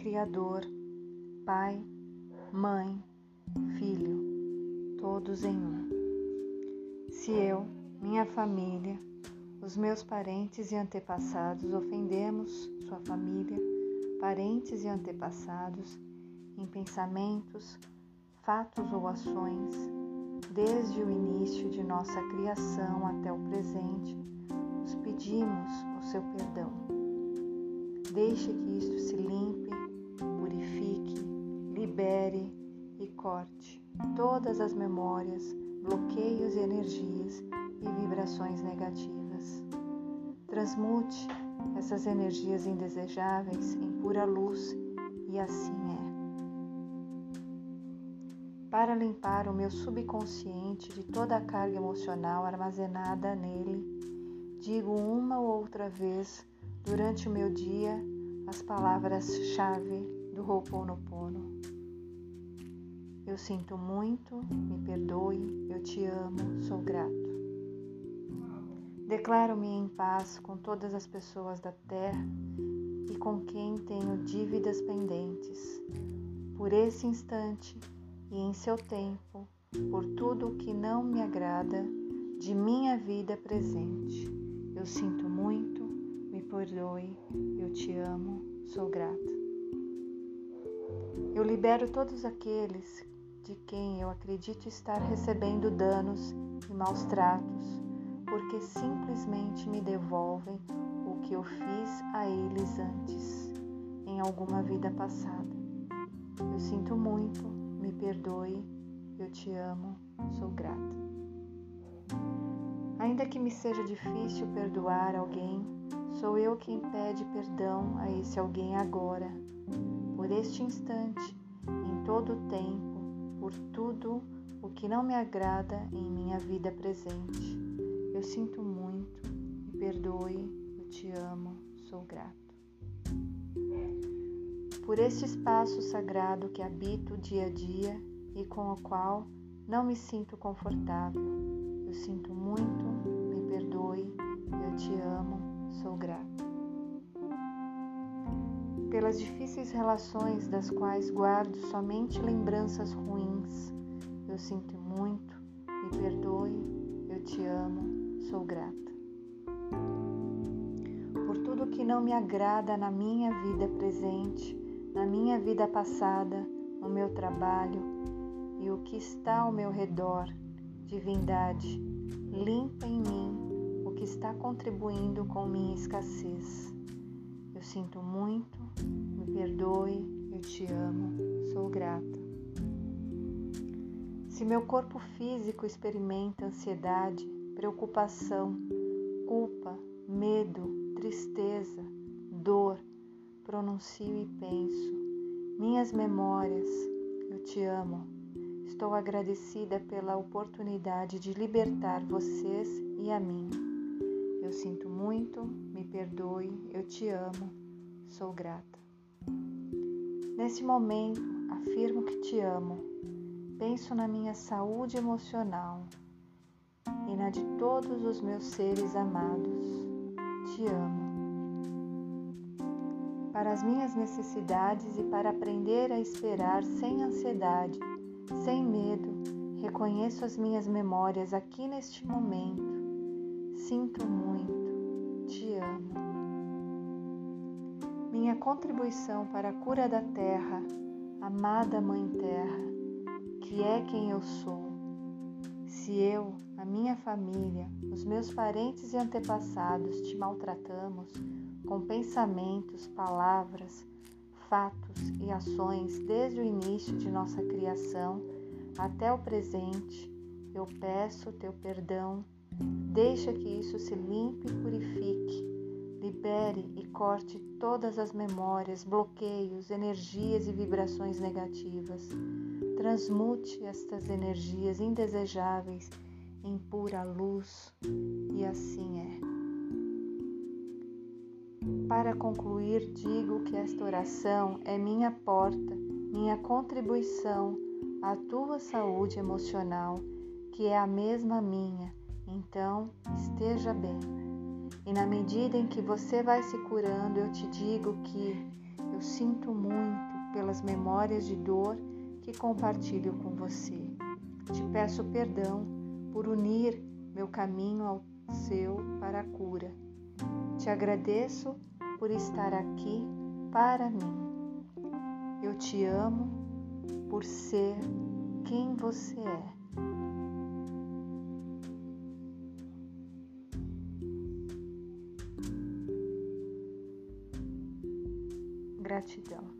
Criador, Pai, Mãe, Filho, todos em um. Se eu, minha família, os meus parentes e antepassados ofendemos sua família, parentes e antepassados em pensamentos, fatos ou ações, desde o início de nossa criação até o presente, os pedimos o seu perdão. Deixe que isto se limpe, purifique, libere e corte todas as memórias, bloqueios e energias e vibrações negativas. Transmute essas energias indesejáveis em pura luz e assim é. Para limpar o meu subconsciente de toda a carga emocional armazenada nele, digo uma ou outra vez durante o meu dia as palavras-chave do Ho'oponopono. Eu sinto muito, me perdoe, eu te amo, sou grato. Declaro-me em paz com todas as pessoas da terra e com quem tenho dívidas pendentes. Por esse instante e em seu tempo, por tudo o que não me agrada de minha vida presente. Eu sinto muito, perdoe, eu te amo, sou grata. Eu libero todos aqueles de quem eu acredito estar recebendo danos e maus tratos porque simplesmente me devolvem o que eu fiz a eles antes, em alguma vida passada. Eu sinto muito, me perdoe, eu te amo, sou grata. Ainda que me seja difícil perdoar alguém, sou eu quem pede perdão a esse alguém agora, por este instante, em todo o tempo, por tudo o que não me agrada em minha vida presente. Eu sinto muito, me perdoe, eu te amo, sou grato. Por este espaço sagrado que habito dia a dia e com o qual não me sinto confortável, Pelas difíceis relações das quais guardo somente lembranças ruins, eu sinto muito, me perdoe, eu te amo, sou grata. Por tudo que não me agrada na minha vida presente, na minha vida passada, no meu trabalho e o que está ao meu redor, divindade, limpa em mim o que está contribuindo com minha escassez. Eu sinto muito, me perdoe, eu te amo, sou grata. Se meu corpo físico experimenta ansiedade, preocupação, culpa, medo, tristeza, dor, pronuncio e penso. Minhas memórias, eu te amo. Estou agradecida pela oportunidade de libertar vocês e a mim. Eu sinto muito, perdoe, eu te amo, sou grata. Nesse momento, afirmo que te amo. Penso na minha saúde emocional, e na de todos os meus seres amados. Te amo. Para as minhas necessidades e para aprender a esperar sem ansiedade, sem medo, reconheço as minhas memórias aqui neste momento. Sinto muito, te amo. Minha contribuição para a cura da terra, amada Mãe Terra, que é quem eu sou. Se eu, a minha família, os meus parentes e antepassados te maltratamos com pensamentos, palavras, fatos e ações desde o início de nossa criação até o presente, eu peço teu perdão. Deixa que isso se limpe e purifique. Libere e corte todas as memórias, bloqueios, energias e vibrações negativas. Transmute estas energias indesejáveis em pura luz, e assim é. Para concluir, digo que esta oração é minha porta, minha contribuição à tua saúde emocional, que é a mesma minha. Então, esteja bem. E na medida em que você vai se curando, eu te digo que eu sinto muito, pelas memórias de dor que compartilho com você. Te peço perdão por unir meu caminho ao seu para a cura. Te agradeço por estar aqui para mim. Eu te amo por ser quem você é. Gratidão.